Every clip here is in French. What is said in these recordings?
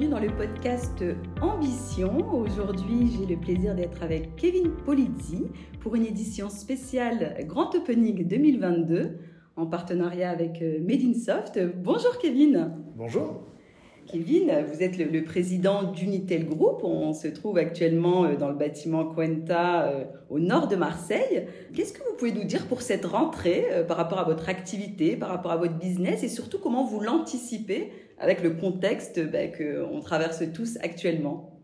bienvenue dans le podcast Ambition. Aujourd'hui, j'ai le plaisir d'être avec Kevin Polizzi pour une édition spéciale Grand Opening 2022 en partenariat avec euh, Medinsoft. Bonjour Kevin. Bonjour. Kevin, vous êtes le, président d'Unitel Group. On se trouve actuellement euh, dans le bâtiment Cuenta euh, au nord de Marseille. Qu'est-ce que vous pouvez nous dire pour cette rentrée par rapport à votre activité, par rapport à votre business et surtout comment vous l'anticipez avec le contexte ben, qu'on traverse tous actuellement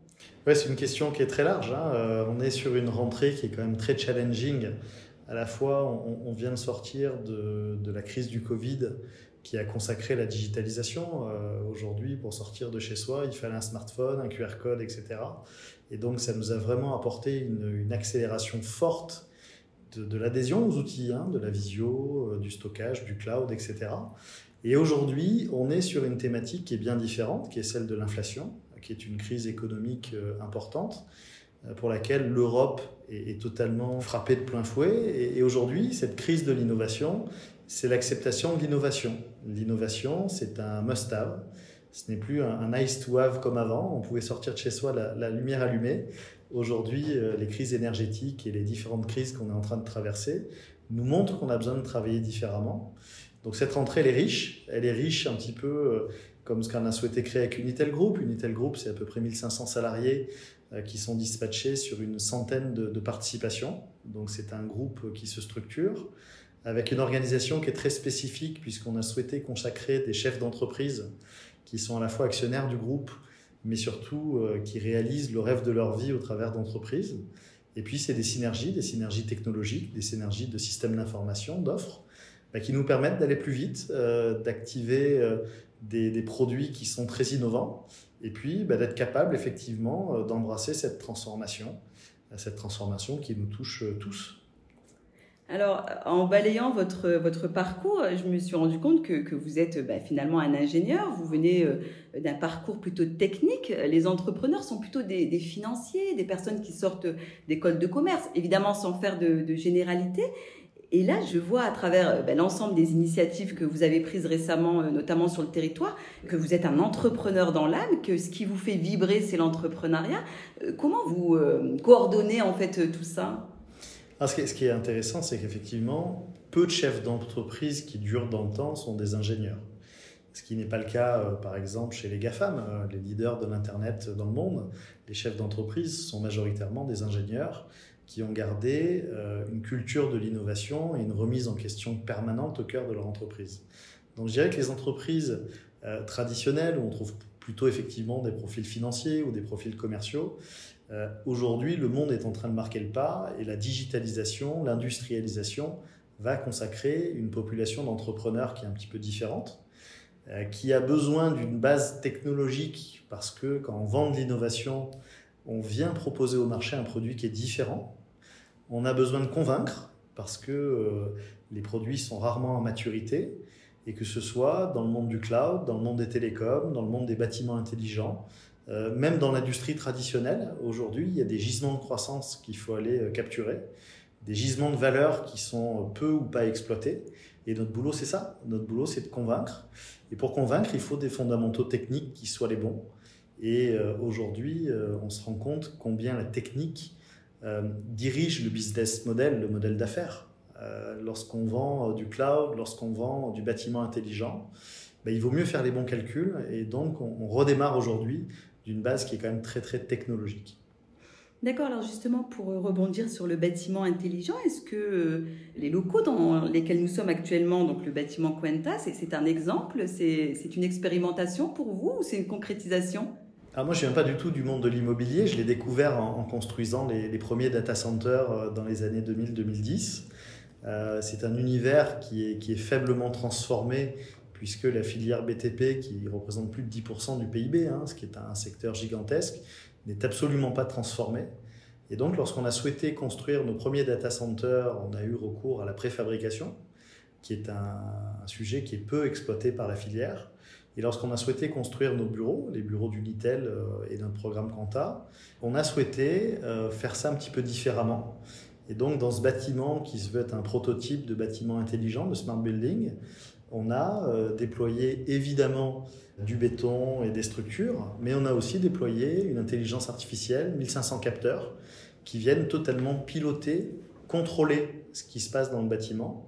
Ouais, c'est une question qui est très large. Hein. on est sur une rentrée qui est quand même très challenging à la fois, on, vient de sortir de, la crise du Covid qui a consacré la digitalisation. Euh, aujourd'hui, pour sortir de chez soi, il fallait un smartphone, un QR code, etc. Et donc, ça nous a vraiment apporté une, accélération forte de, l'adhésion aux outils, hein, de la visio, euh, du stockage, du cloud, etc. Et aujourd'hui, on est sur une thématique qui est bien différente, qui est celle de l'inflation, qui est une crise économique euh, importante pour laquelle l'Europe est, totalement frappée de plein fouet. Et, aujourd'hui, cette crise de l'innovation, c'est l'acceptation de l'innovation. L'innovation, c'est un must-have. Ce n'est plus un, nice to have comme avant. On pouvait sortir de chez soi la, lumière allumée. Aujourd'hui, euh, les crises énergétiques et les différentes crises qu'on est en train de traverser nous montrent qu'on a besoin de travailler différemment. Donc cette rentrée, elle est riche. Elle est riche un petit peu euh, comme ce qu'on a souhaité créer avec Unitel Group. Unitel Group, c'est à peu près 1500 salariés euh, qui sont dispatchés sur une centaine de, participations. Donc c'est un groupe qui se structure avec une organisation qui est très spécifique puisqu'on a souhaité consacrer des chefs d'entreprise qui sont à la fois actionnaires du groupe mais surtout euh, qui réalisent le rêve de leur vie au travers d'entreprises. Et puis c'est des synergies, des synergies technologiques, des synergies de systèmes d'information, d'offres, bah, qui nous permettent d'aller plus vite, euh, d'activer des, des, produits qui sont très innovants et puis bah, d'être capable effectivement euh, d'embrasser cette transformation, cette transformation qui nous touche euh, tous. Alors, en balayant votre, parcours, je me suis rendu compte que, vous êtes bah, finalement un ingénieur, vous venez euh, d'un parcours plutôt technique. Les entrepreneurs sont plutôt des, des financiers, des personnes qui sortent d'écoles de commerce, évidemment sans faire de, de généralité. Et là, je vois à travers euh, ben, l'ensemble des initiatives que vous avez prises récemment, euh, notamment sur le territoire, que vous êtes un entrepreneur dans l'âme, que ce qui vous fait vibrer, c'est l'entrepreneuriat. Euh, comment vous coordonnez en fait tout ça? Ah, ce, qui est, intéressant, c'est qu'effectivement, peu de chefs d'entreprise qui durent dans le temps sont des ingénieurs. Ce qui n'est pas le cas, par exemple, chez les GAFAM, les leaders de l'Internet dans le monde. Les chefs d'entreprise sont majoritairement des ingénieurs qui ont gardé euh, une culture de l'innovation et une remise en question permanente au cœur de leur entreprise. Donc je dirais que les entreprises euh, traditionnelles, où on trouve plutôt effectivement des profils financiers ou des profils commerciaux, euh, aujourd'hui le monde est en train de marquer le pas et la digitalisation, l'industrialisation va consacrer une population d'entrepreneurs qui est un petit peu différente, qui a besoin d'une base technologique parce que quand on vend de l'innovation, on vient proposer au marché un produit qui est différent. On a besoin de convaincre parce que euh, les produits sont rarement en maturité et que ce soit dans le monde du cloud, dans le monde des télécoms, dans le monde des bâtiments intelligents, euh, même dans l'industrie traditionnelle. Aujourd'hui, il y a des gisements de croissance qu'il faut aller euh, capturer, des gisements de valeur qui sont peu ou pas exploités. Et notre boulot, c'est ça. Notre boulot, c'est de convaincre. Et pour convaincre, il faut des fondamentaux techniques qui soient les bons. Et euh, aujourd'hui, euh, on se rend compte combien la technique euh, dirige le business model, le modèle d'affaires. lorsqu'on vend du cloud, lorsqu'on vend du bâtiment intelligent, ben, il vaut mieux faire les bons calculs. Et donc, on, redémarre aujourd'hui d'une base qui est quand même très, très technologique. D'accord, alors justement pour rebondir sur le bâtiment intelligent, est-ce que les locaux dans lesquels nous sommes actuellement, donc le bâtiment Quenta, c'est un exemple, c'est une expérimentation pour vous ou c'est une concrétisation? Ah, moi, je ne viens pas du tout du monde de l'immobilier. Je l'ai découvert en, construisant les, premiers data centers euh, dans les années 2000-2010. Euh, c'est un univers qui est, faiblement transformé puisque la filière BTP, qui représente plus de 10% du PIB, hein, ce qui est un secteur gigantesque, n'est absolument pas transformée. Et donc, lorsqu'on a souhaité construire nos premiers data centers, on a eu recours à la préfabrication, qui est un sujet qui est peu exploité par la filière. Et lorsqu'on a souhaité construire nos bureaux, les bureaux d'Unitel euh, et d'un programme Quanta, on a souhaité euh, faire ça un petit peu différemment. Et donc, dans ce bâtiment qui se veut être un prototype de bâtiment intelligent, de smart building, On a déployé évidemment du béton et des structures, mais on a aussi déployé une intelligence artificielle, 1500 capteurs, qui viennent totalement piloter, contrôler ce qui se passe dans le bâtiment,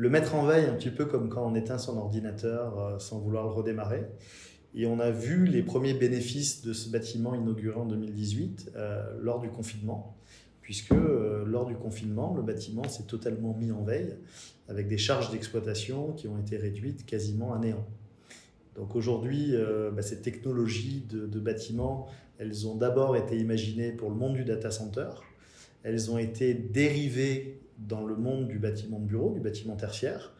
le mettre en veille un petit peu comme quand on éteint son ordinateur euh, sans vouloir le redémarrer. Et on a vu les premiers bénéfices de ce bâtiment inauguré en 2018 euh, lors du confinement, puisque euh, lors du confinement, le bâtiment s'est totalement mis en veille, avec des charges d'exploitation qui ont été réduites quasiment à néant. Donc aujourd'hui, bah, ces technologies de, de bâtiments, elles ont d'abord été imaginées pour le monde du data center, elles ont été dérivées dans le monde du bâtiment de bureau, du bâtiment tertiaire.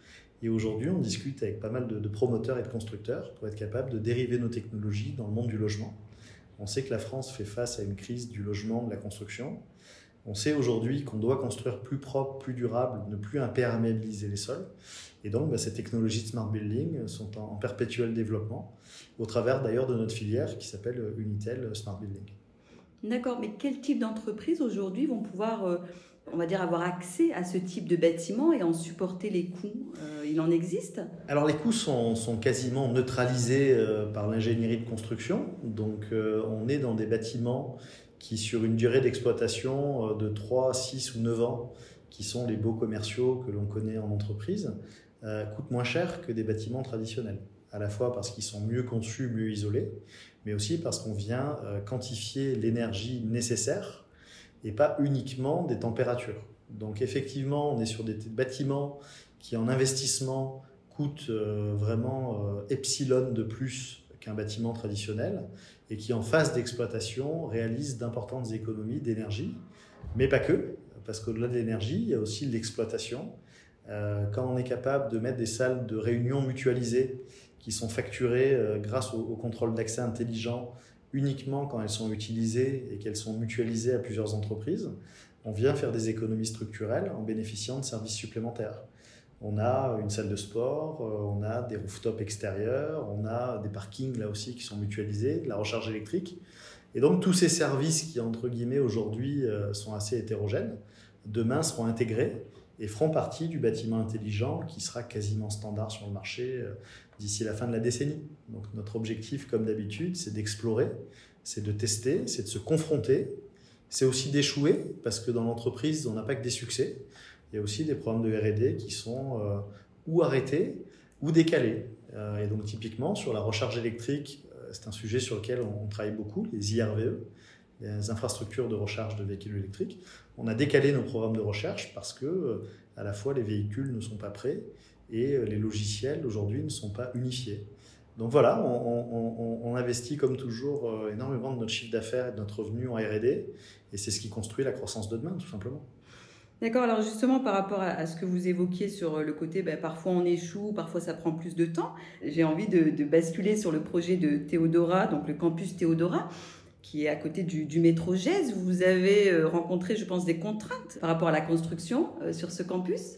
Et aujourd'hui, on discute avec pas mal de, promoteurs et de constructeurs pour être capable de dériver nos technologies dans le monde du logement. On sait que la France fait face à une crise du logement, de la construction. On sait aujourd'hui qu'on doit construire plus propre, plus durable, ne plus imperméabiliser les sols. Et donc, bah, ces technologies de smart building sont en, perpétuel développement, au travers d'ailleurs de notre filière qui s'appelle Unitel Smart Building. D'accord, mais quel type d'entreprises aujourd'hui vont pouvoir, euh, on va dire, avoir accès à ce type de bâtiment et en supporter les coûts euh, Il en existe? Alors les coûts sont, quasiment neutralisés euh, par l'ingénierie de construction. Donc on est dans des bâtiments qui, sur une durée d'exploitation de 3, 6 ou 9 ans, qui sont les beaux commerciaux que l'on connaît en entreprise, coûtent moins cher que des bâtiments traditionnels. À la fois parce qu'ils sont mieux conçus, mieux isolés, mais aussi parce qu'on vient euh, quantifier l'énergie nécessaire et pas uniquement des températures. Donc effectivement, on est sur des bâtiments qui en investissement coûtent euh, vraiment euh, epsilon de plus qu'un bâtiment traditionnel et qui en phase d'exploitation réalisent d'importantes économies d'énergie, mais pas que, parce qu'au-delà de l'énergie, il y a aussi l'exploitation. quand on est capable de mettre des salles de réunion mutualisées qui sont facturées euh, grâce au, contrôle d'accès intelligent uniquement quand elles sont utilisées et qu'elles sont mutualisées à plusieurs entreprises, on vient faire des économies structurelles en bénéficiant de services supplémentaires. On a une salle de sport, euh, on a des rooftops extérieurs, on a des parkings là aussi qui sont mutualisés, de la recharge électrique. Et donc tous ces services qui, entre guillemets, aujourd'hui euh, sont assez hétérogènes, demain seront intégrés et feront partie du bâtiment intelligent qui sera quasiment standard sur le marché d'ici la fin de la décennie. Donc notre objectif, comme d'habitude, c'est d'explorer, c'est de tester, c'est de se confronter, c'est aussi d'échouer, parce que dans l'entreprise, on n'a pas que des succès, il y a aussi des programmes de RD qui sont euh, ou arrêtés ou décalés. Euh, et donc typiquement, sur la recharge électrique, euh, c'est un sujet sur lequel on, travaille beaucoup, les IRVE, les infrastructures de recharge de véhicules électriques. On a décalé nos programmes de recherche parce que à la fois les véhicules ne sont pas prêts et euh, les logiciels aujourd'hui ne sont pas unifiés. Donc voilà, on, investit comme toujours euh, énormément de notre chiffre d'affaires et de notre revenu en RD, et c'est ce qui construit la croissance de demain, tout simplement. D'accord, alors justement par rapport à, ce que vous évoquiez sur euh, le côté, ben, parfois on échoue, parfois ça prend plus de temps, j'ai envie de, basculer sur le projet de Théodora, donc le campus Théodora qui est à côté du, métro GES. Vous avez rencontré, je pense, des contraintes par rapport à la construction sur ce campus?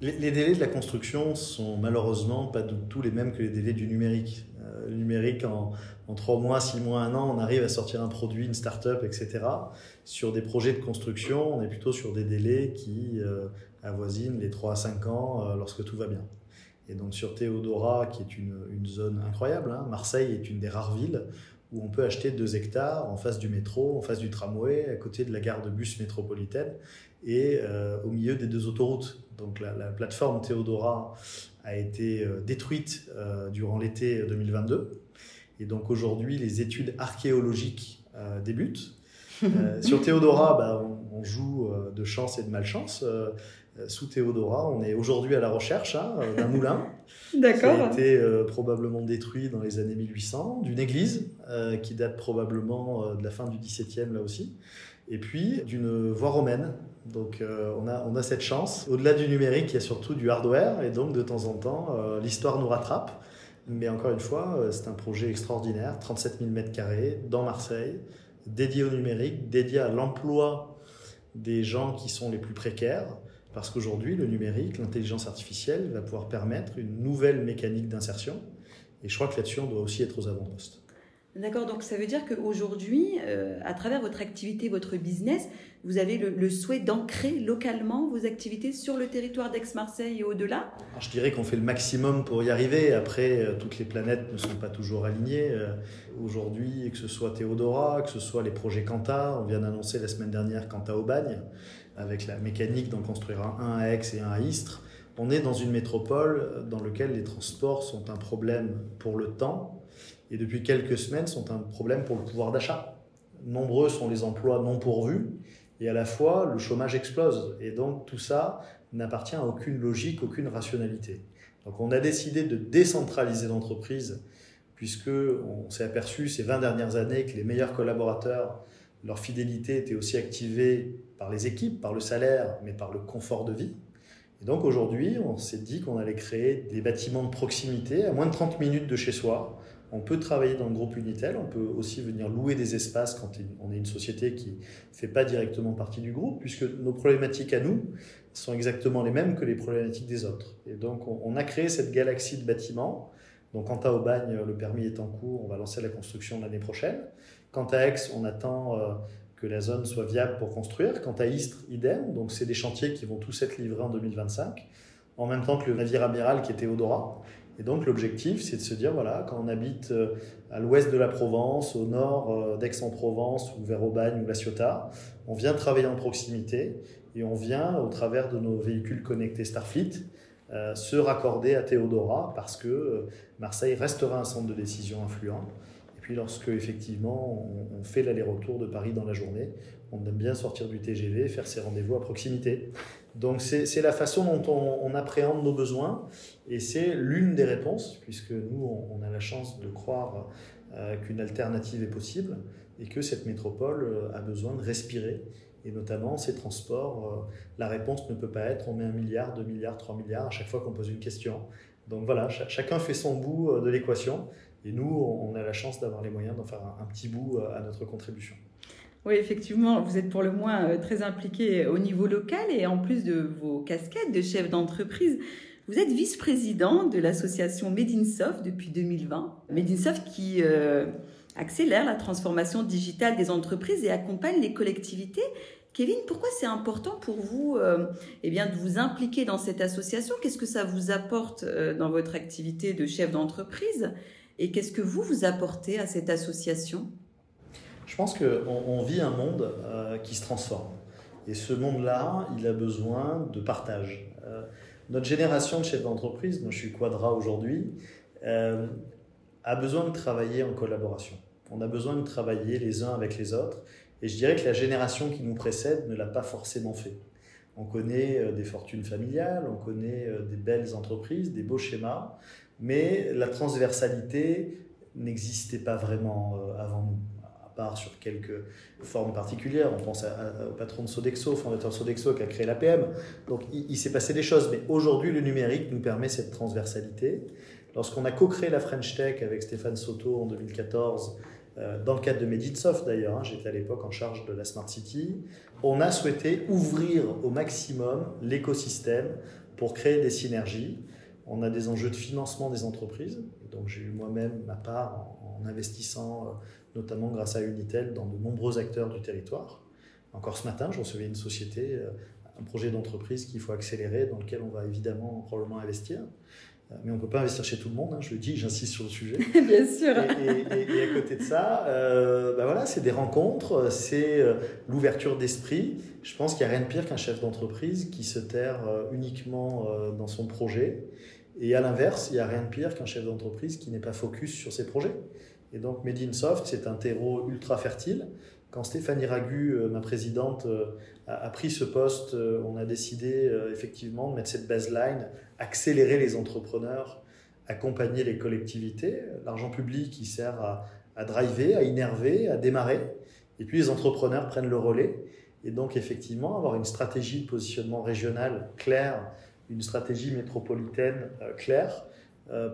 Les, délais de la construction sont malheureusement pas du tout les mêmes que les délais du numérique. Euh, le numérique, en, trois mois, six mois, un an, on arrive à sortir un produit, une start-up, etc. Sur des projets de construction, on est plutôt sur des délais qui euh, avoisinent les 3 à 5 ans euh, lorsque tout va bien. Et donc sur Théodora, qui est une, zone incroyable, hein, Marseille est une des rares villes où on peut acheter 2 hectares en face du métro, en face du tramway, à côté de la gare de bus métropolitaine et au milieu des deux autoroutes. Donc la, plateforme Théodora a été euh, détruite euh, durant l'été 2022. Et donc aujourd'hui, les études archéologiques euh, débutent. sur Théodora, bah, on, joue de chance et de malchance. Sous Théodora, on est aujourd'hui à la recherche hein, d'un moulin qui a été probablement détruit dans les années 1800, d'une église qui date probablement de la fin du XVIIe là aussi, et puis d'une voie romaine donc euh, on, a, on a cette chance. Au-delà du numérique, il y a surtout du hardware et donc de temps en temps, euh, l'histoire nous rattrape. Mais encore une fois, euh, c'est un projet extraordinaire, 37 000 m2 dans Marseille, dédié au numérique, dédié à l'emploi des gens qui sont les plus précaires. Parce qu'aujourd'hui, le numérique, l'intelligence artificielle va pouvoir permettre une nouvelle mécanique d'insertion. Et je crois que là-dessus, on doit aussi être aux avant-postes. D'accord, donc ça veut dire qu'aujourd'hui, euh, à travers votre activité, votre business, vous avez le, souhait d'ancrer localement vos activités sur le territoire d'Aix-Marseille et au-delà? Je dirais qu'on fait le maximum pour y arriver. Après, euh, toutes les planètes ne sont pas toujours alignées. Euh, aujourd'hui, que ce soit Théodora, que ce soit les projets Quanta, on vient d'annoncer la semaine dernière Quanta au bagne, avec la mécanique d'en construire un à Aix et un à Istres. On est dans une métropole dans laquelle les transports sont un problème pour le temps et depuis quelques semaines sont un problème pour le pouvoir d'achat. Nombreux sont les emplois non pourvus et à la fois le chômage explose. Et donc tout ça n'appartient à aucune logique, aucune rationalité. Donc on a décidé de décentraliser l'entreprise puisque on s'est aperçu ces 20 dernières années que les meilleurs collaborateurs, leur fidélité était aussi activée par les équipes, par le salaire, mais par le confort de vie. Et donc aujourd'hui, on s'est dit qu'on allait créer des bâtiments de proximité à moins de 30 minutes de chez soi, on peut travailler dans le groupe Unitel, on peut aussi venir louer des espaces quand on est une société qui ne fait pas directement partie du groupe, puisque nos problématiques à nous sont exactement les mêmes que les problématiques des autres. Et donc on a créé cette galaxie de bâtiments. Donc quant à Aubagne, le permis est en cours, on va lancer la construction l'année prochaine. Quant à Aix, on attend euh, que la zone soit viable pour construire. Quant à Istres, idem. Donc c'est des chantiers qui vont tous être livrés en 2025, en même temps que le navire amiral qui était Odora et donc l'objectif, c'est de se dire, voilà, quand on habite euh, à l'ouest de la Provence, au nord euh, d'Aix-en-Provence ou vers Aubagne ou La Ciotat, on vient travailler en proximité et on vient, au travers de nos véhicules connectés Starfleet, euh, se raccorder à Théodora parce que Marseille restera un centre de décision influent. Et puis lorsque effectivement on, fait l'aller-retour de Paris dans la journée, on aime bien sortir du TGV faire ses rendez-vous à proximité. Donc c'est la façon dont on, appréhende nos besoins et c'est l'une des réponses, puisque nous, on, a la chance de croire euh, qu'une alternative est possible et que cette métropole euh, a besoin de respirer. Et notamment ces transports, euh, la réponse ne peut pas être on met un milliard, deux milliards, trois milliards à chaque fois qu'on pose une question. Donc voilà, chacun fait son bout de l'équation et nous, on a la chance d'avoir les moyens d'en faire un petit bout à notre contribution. Oui, effectivement, vous êtes pour le moins euh, très impliqué au niveau local et en plus de vos casquettes de chef d'entreprise, vous êtes vice-président de l'association Medinsoft depuis 2020. Medinsoft qui euh, accélère la transformation digitale des entreprises et accompagne les collectivités. Kevin, pourquoi c'est important pour vous euh, eh bien, de vous impliquer dans cette association? Qu'est-ce que ça vous apporte dans votre activité de chef d'entreprise? Et qu'est-ce que vous vous apportez à cette association? Je pense qu'on on vit un monde euh, qui se transforme. Et ce monde-là, il a besoin de partage. Euh, notre génération de chefs d'entreprise, moi je suis Quadra aujourd'hui, euh, a besoin de travailler en collaboration. On a besoin de travailler les uns avec les autres. Et je dirais que la génération qui nous précède ne l'a pas forcément fait. On connaît des fortunes familiales, on connaît des belles entreprises, des beaux schémas, mais la transversalité n'existait pas vraiment avant nous part sur quelques formes particulières. On pense au patron de Sodexo, fondateur de Sodexo, qui a créé l'APM. Donc il, s'est passé des choses. Mais aujourd'hui, le numérique nous permet cette transversalité. Lorsqu'on a co-créé la French Tech avec Stéphane Soto en 2014, euh, dans le cadre de Meditsoft d'ailleurs, hein, j'étais à l'époque en charge de la Smart City, on a souhaité ouvrir au maximum l'écosystème pour créer des synergies. On a des enjeux de financement des entreprises, donc j'ai eu moi-même ma part en investissant euh, notamment grâce à Unitel dans de nombreux acteurs du territoire. Encore ce matin, je recevais une société, euh, un projet d'entreprise qu'il faut accélérer, dans lequel on va évidemment probablement investir. Euh, mais on ne peut pas investir chez tout le monde, hein, je le dis, j'insiste sur le sujet. Bien sûr. Et, à côté de ça, euh, bah voilà, c'est des rencontres, c'est l'ouverture d'esprit. Je pense qu'il n'y a rien de pire qu'un chef d'entreprise qui se terre uniquement dans son projet. Et à l'inverse, il n'y a rien de pire qu'un chef d'entreprise qui n'est pas focus sur ses projets. Et donc Medinsoft, c'est un terreau ultra fertile. Quand Stéphanie Ragu, euh, ma présidente, euh, a pris ce poste, euh, on a décidé effectivement de mettre cette baseline, accélérer les entrepreneurs, accompagner les collectivités. L'argent public, qui sert à, driver, à innerver, à démarrer. Et puis les entrepreneurs prennent le relais. Et donc effectivement, avoir une stratégie de positionnement régional claire, une stratégie métropolitaine claire,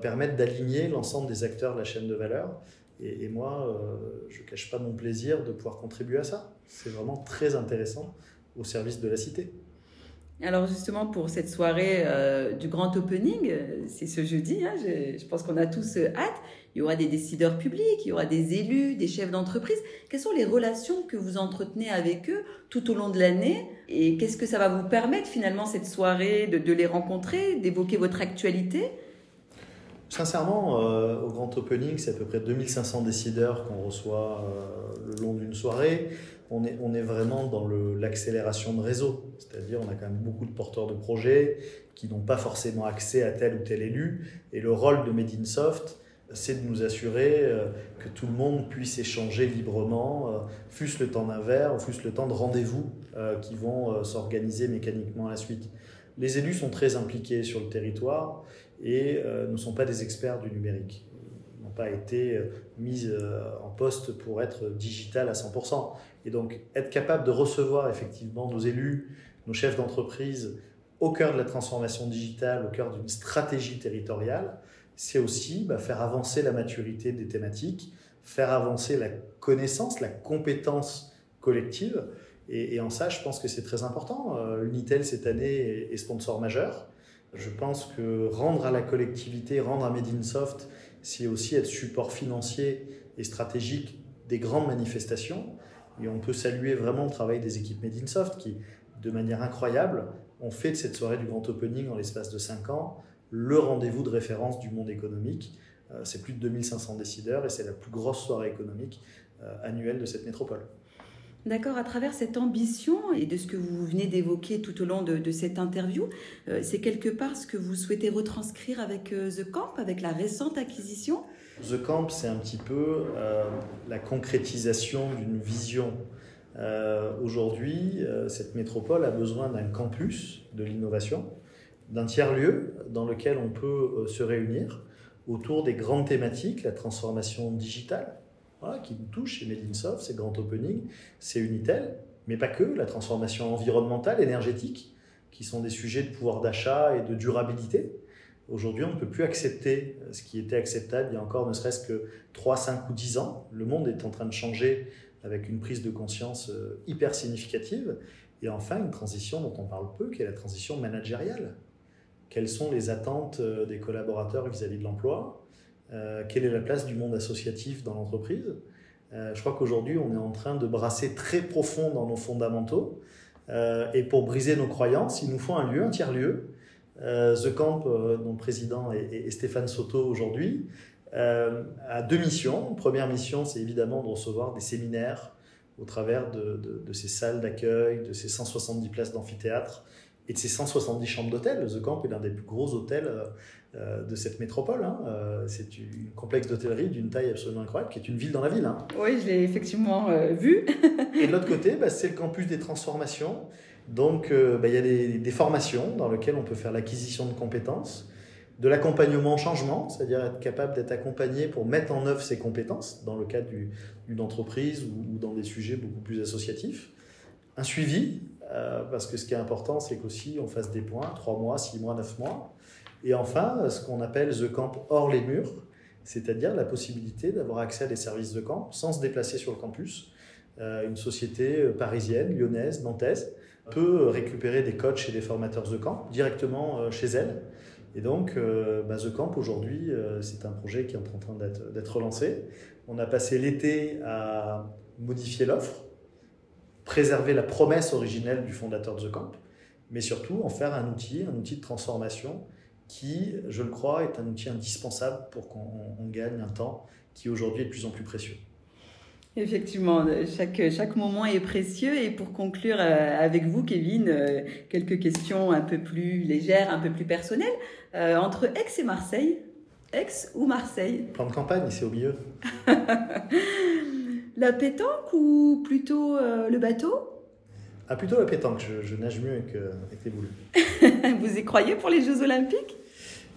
permettre d'aligner l'ensemble des acteurs de la chaîne de valeur et, moi, euh, je ne cache pas mon plaisir de pouvoir contribuer à ça. C'est vraiment très intéressant au service de la cité. Alors justement pour cette soirée euh, du grand opening, euh, c'est ce jeudi, hein, je, pense qu'on a tous hâte, il y aura des décideurs publics, il y aura des élus, des chefs d'entreprise. Quelles sont les relations que vous entretenez avec eux tout au long de l'année? Et qu'est-ce que ça va vous permettre finalement cette soirée de, les rencontrer, d'évoquer votre actualité? Sincèrement, au grand opening, c'est à peu près 2500 décideurs qu'on reçoit le long d'une soirée on est, vraiment dans l'accélération de réseau. C'est-à-dire, on a quand même beaucoup de porteurs de projets qui n'ont pas forcément accès à tel ou tel élu. Et le rôle de Made in Soft, c'est de nous assurer euh, que tout le monde puisse échanger librement, euh, fût-ce le temps d'un verre, fût-ce le temps de rendez-vous euh, qui vont s'organiser mécaniquement à la suite. Les élus sont très impliqués sur le territoire et ne sont pas des experts du numérique pas été mis en poste pour être digital à 100%. Et donc, être capable de recevoir effectivement nos élus, nos chefs d'entreprise au cœur de la transformation digitale, au cœur d'une stratégie territoriale, c'est aussi bah, faire avancer la maturité des thématiques, faire avancer la connaissance, la compétence collective. Et, en ça, je pense que c'est très important. Euh, Unitel, cette année, est, sponsor majeur. Je pense que rendre à la collectivité, rendre à Made in Soft, c'est aussi être support financier et stratégique des grandes manifestations. Et on peut saluer vraiment le travail des équipes Made in Soft qui, de manière incroyable, ont fait de cette soirée du grand opening en l'espace de 5 ans le rendez-vous de référence du monde économique. Euh, c'est plus de 2500 décideurs et c'est la plus grosse soirée économique euh, annuelle de cette métropole. D'accord, à travers cette ambition et de ce que vous venez d'évoquer tout au long de, cette interview, euh, c'est quelque part ce que vous souhaitez retranscrire avec The Camp, avec la récente acquisition? The Camp, c'est un petit peu euh, la concrétisation d'une vision. Euh, aujourd'hui, euh, cette métropole a besoin d'un campus de l'innovation, d'un tiers-lieu dans lequel on peut se réunir autour des grandes thématiques, la transformation digitale, qui nous touche chez Medinsoft, c'est Grand Opening, c'est Unitel, mais pas que, la transformation environnementale, énergétique, qui sont des sujets de pouvoir d'achat et de durabilité. Aujourd'hui, on ne peut plus accepter ce qui était acceptable il y a encore ne serait-ce que 3, 5 ou 10 ans. Le monde est en train de changer avec une prise de conscience euh, hyper significative. Et enfin, une transition dont on parle peu, qui est la transition managériale. Quelles sont les attentes euh, des collaborateurs vis-à-vis de l'emploi? Quelle est la place du monde associatif dans l'entreprise? Je crois qu'aujourd'hui, on est en train de brasser très profond dans nos fondamentaux. et pour briser nos croyances, il nous faut un lieu, un tiers-lieu, euh, The Camp, euh, dont le président est, Stéphane Soto aujourd'hui, euh, a deux missions. Première mission, c'est évidemment de recevoir des séminaires au travers de, ces salles d'accueil, de ces 170 places d'amphithéâtre et de ces 170 chambres d'hôtel. The Camp est l'un des plus gros hôtels de cette métropole. Hein. c'est un complexe d'hôtellerie d'une taille absolument incroyable, qui est une ville dans la ville. Hein. Oui, je l'ai effectivement vu. et de l'autre côté, bah, c'est le campus des transformations. Donc, euh, bah, il y a des, formations dans lesquelles on peut faire l'acquisition de compétences, de l'accompagnement au changement, c'est-à-dire être capable d'être accompagné pour mettre en œuvre ses compétences dans le cadre d'une entreprise ou, dans des sujets beaucoup plus associatifs. Un suivi, euh, parce que ce qui est important, c'est qu'aussi on fasse des points, 3 mois, 6 mois, 9 mois. Et enfin, ce qu'on appelle The Camp hors les murs, c'est-à-dire la possibilité d'avoir accès à des services de camp sans se déplacer sur le campus. Euh, une société parisienne, lyonnaise, nantaise, peut récupérer des coachs et des formateurs The Camp directement euh, chez elle. Et donc, euh, bah, The Camp, aujourd'hui, euh, c'est un projet qui est en train d'être relancé. On a passé l'été à modifier l'offre, préserver la promesse originelle du fondateur de The Camp, mais surtout en faire un outil, un outil de transformation qui, je le crois, est un outil indispensable pour qu'on gagne un temps qui aujourd'hui est de plus en plus précieux. Effectivement, chaque, chaque moment est précieux. Et pour conclure euh, avec vous, Kevin, euh, quelques questions un peu plus légères, un peu plus personnelles. Euh, entre Aix et Marseille, Aix ou Marseille? Plan de campagne, c'est au milieu. la pétanque ou plutôt le bateau? Ah, plutôt la pétanque. Je, je nage mieux avec les boules. vous y croyez pour les Jeux Olympiques?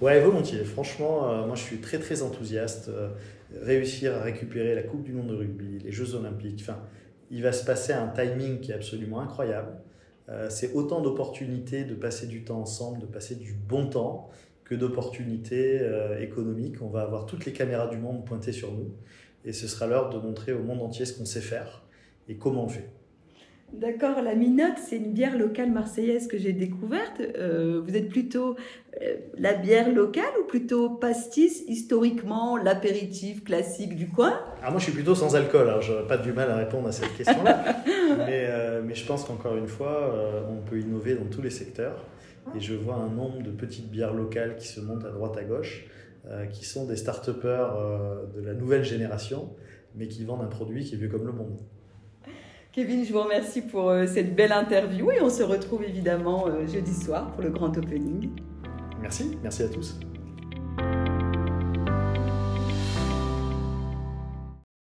Ouais, volontiers. Franchement, moi je suis très très enthousiaste réussir à récupérer la Coupe du Monde de rugby, les Jeux Olympiques. Enfin, il va se passer un timing qui est absolument incroyable. Euh, c'est autant d'opportunités de passer du temps ensemble, de passer du bon temps, que d'opportunités euh, économiques. On va avoir toutes les caméras du monde pointées sur nous. Et ce sera l'heure de montrer au monde entier ce qu'on sait faire et comment on fait. D'accord, la Minote, c'est une bière locale marseillaise que j'ai découverte. Euh, vous êtes plutôt euh, la bière locale ou plutôt pastis, historiquement l'apéritif classique du coin? Ah, Moi, je suis plutôt sans alcool, alors j'aurais pas du mal à répondre à cette question-là. mais, euh, mais, je pense qu'encore une fois, on peut innover dans tous les secteurs. Et je vois un nombre de petites bières locales qui se montent à droite à gauche, qui sont des start-upers de la nouvelle génération, mais qui vendent un produit qui est vieux comme le monde. Kevin, je vous remercie pour euh, cette belle interview et on se retrouve évidemment euh, jeudi soir pour le grand opening. Merci, merci à tous.